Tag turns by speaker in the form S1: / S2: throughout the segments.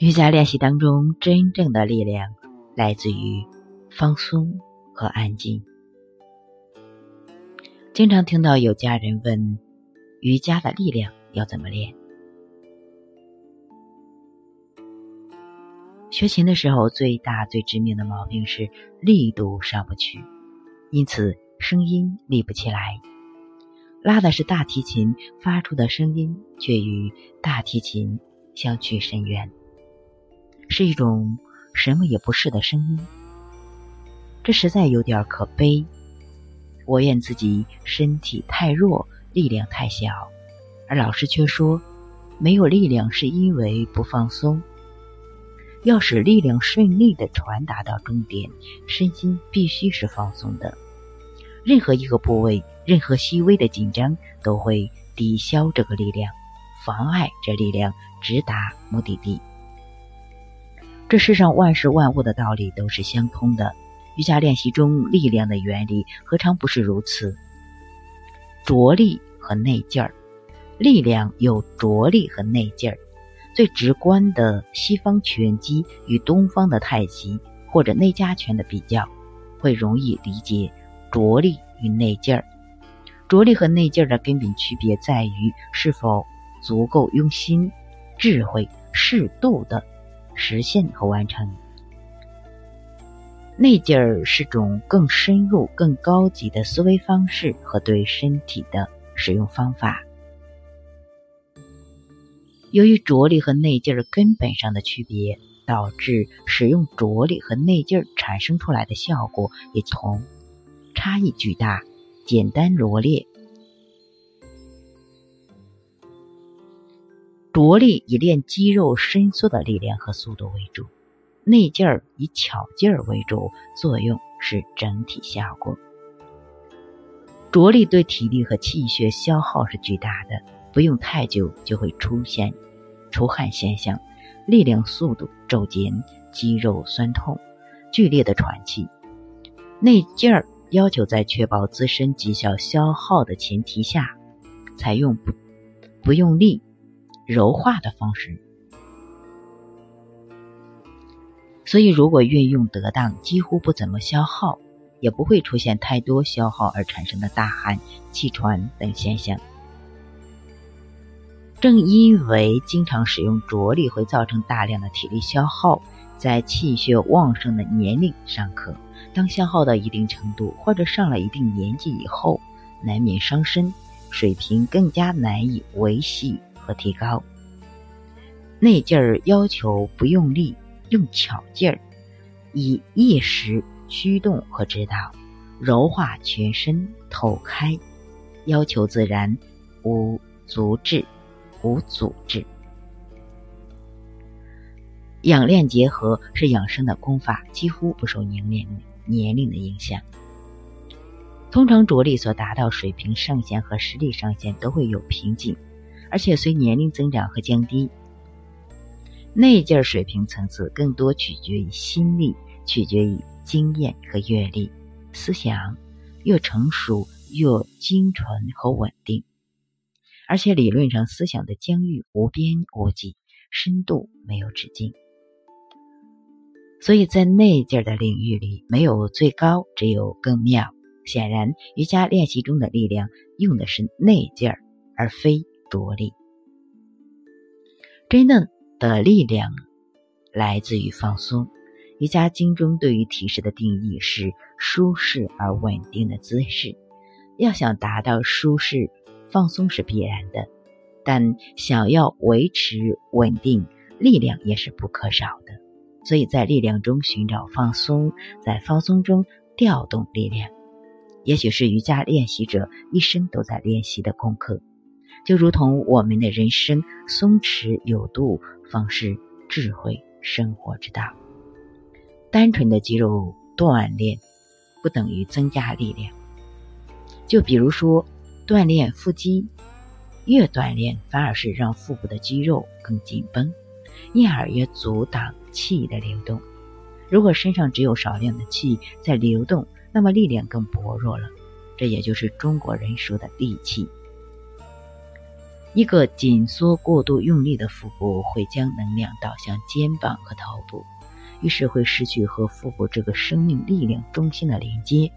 S1: 瑜伽练习当中，真正的力量来自于放松和安静。经常听到有家人问：瑜伽的力量要怎么练？学琴的时候，最大最致命的毛病是力度上不去，因此声音立不起来。拉的是大提琴，发出的声音却与大提琴相去甚远。是一种什么也不是的声音，这实在有点可悲。我怨自己身体太弱，力量太小，而老师却说没有力量是因为不放松。要使力量顺利的传达到终点，身心必须是放松的。任何一个部位，任何细微的紧张，都会抵消这个力量，妨碍这力量直达目的地。这世上万事万物的道理都是相通的，瑜伽练习中力量的原理何尝不是如此？着力和内劲儿，力量有着力和内劲儿。最直观的西方拳击与东方的太极或者内家拳的比较，会容易理解着力与内劲儿。着力和内劲儿的根本区别在于是否足够用心、智慧、适度的。实现和完成，内劲儿是种更深入、更高级的思维方式和对身体的使用方法。由于着力和内劲儿根本上的区别，导致使用着力和内劲儿产生出来的效果也同，差异巨大。简单罗列。着力以练肌肉伸缩的力量和速度为主，内劲儿以巧劲儿为主，作用是整体效果。着力对体力和气血消耗是巨大的，不用太久就会出现出汗现象，力量速度骤减，肌肉酸痛，剧烈的喘气。内劲儿要求在确保自身绩效消耗的前提下，采用不不用力。柔化的方式，所以如果运用得当，几乎不怎么消耗，也不会出现太多消耗而产生的大汗、气喘等现象。正因为经常使用着力会造成大量的体力消耗，在气血旺盛的年龄尚可，当消耗到一定程度或者上了一定年纪以后，难免伤身，水平更加难以维系。和提高内劲儿，要求不用力，用巧劲儿，以意识驱动和指导，柔化全身，透开，要求自然，无阻滞，无阻滞。养练结合是养生的功法，几乎不受年龄年龄的影响。通常着力所达到水平上限和实力上限都会有瓶颈。而且随年龄增长和降低，内劲儿水平层次更多取决于心力，取决于经验和阅历。思想越成熟，越精纯和稳定。而且理论上，思想的疆域无边无际，深度没有止境。所以在内劲儿的领域里，没有最高，只有更妙。显然，瑜伽练习中的力量用的是内劲儿，而非。着力，真正的力量来自于放松。瑜伽经中对于体式的定义是舒适而稳定的姿势。要想达到舒适，放松是必然的，但想要维持稳定，力量也是不可少的。所以在力量中寻找放松，在放松中调动力量，也许是瑜伽练习者一生都在练习的功课。就如同我们的人生，松弛有度，方是智慧生活之道。单纯的肌肉锻炼不等于增加力量。就比如说，锻炼腹肌，越锻炼反而是让腹部的肌肉更紧绷，因而也阻挡气的流动。如果身上只有少量的气在流动，那么力量更薄弱了。这也就是中国人说的“力气”。一个紧缩过度用力的腹部会将能量导向肩膀和头部，于是会失去和腹部这个生命力量中心的连接。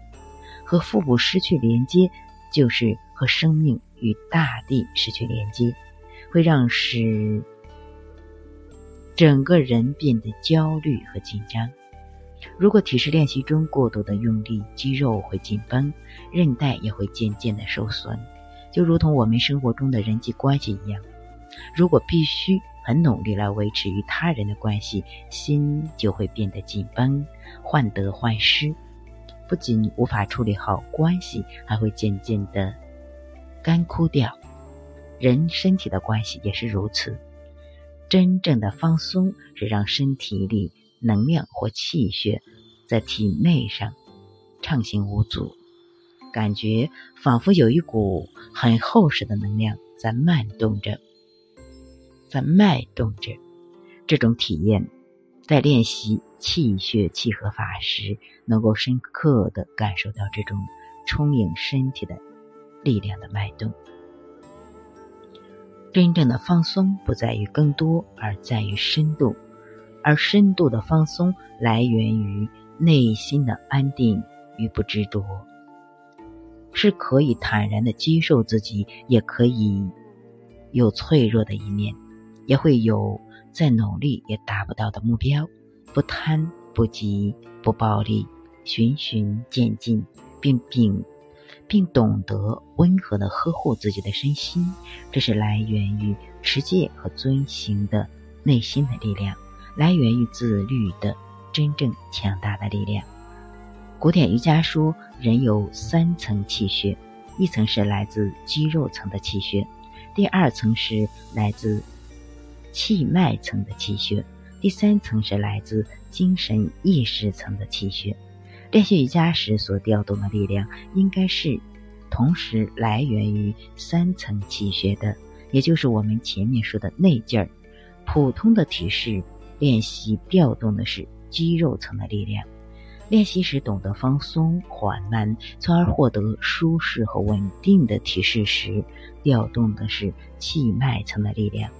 S1: 和腹部失去连接，就是和生命与大地失去连接，会让使整个人变得焦虑和紧张。如果体式练习中过度的用力，肌肉会紧绷，韧带也会渐渐的受损。就如同我们生活中的人际关系一样，如果必须很努力来维持与他人的关系，心就会变得紧绷，患得患失，不仅无法处理好关系，还会渐渐的干枯掉。人身体的关系也是如此。真正的放松是让身体里能量或气血在体内上畅行无阻。感觉仿佛有一股很厚实的能量在脉动着，在脉动着。这种体验在练习气血气和法时，能够深刻的感受到这种充盈身体的力量的脉动。真正的放松不在于更多，而在于深度，而深度的放松来源于内心的安定与不执着。是可以坦然的接受自己，也可以有脆弱的一面，也会有再努力也达不到的目标。不贪不急不暴力，循循渐进，并并并懂得温和的呵护自己的身心，这是来源于持戒和遵行的内心的力量，来源于自律的真正强大的力量。古典瑜伽说，人有三层气血，一层是来自肌肉层的气血，第二层是来自气脉层的气血，第三层是来自精神意识层的气血。练习瑜伽时所调动的力量，应该是同时来源于三层气血的，也就是我们前面说的内劲儿。普通的体式练习调动的是肌肉层的力量。练习时懂得放松、缓慢，从而获得舒适和稳定的体式时，调动的是气脉层的力量；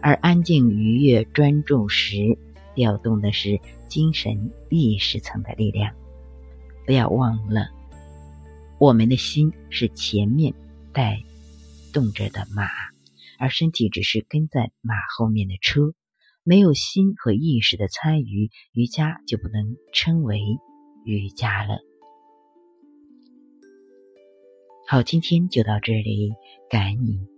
S1: 而安静、愉悦、专注时，调动的是精神意识层的力量。不要忘了，我们的心是前面带动着的马，而身体只是跟在马后面的车。没有心和意识的参与，瑜伽就不能称为。瑜伽了。好，今天就到这里，感恩你。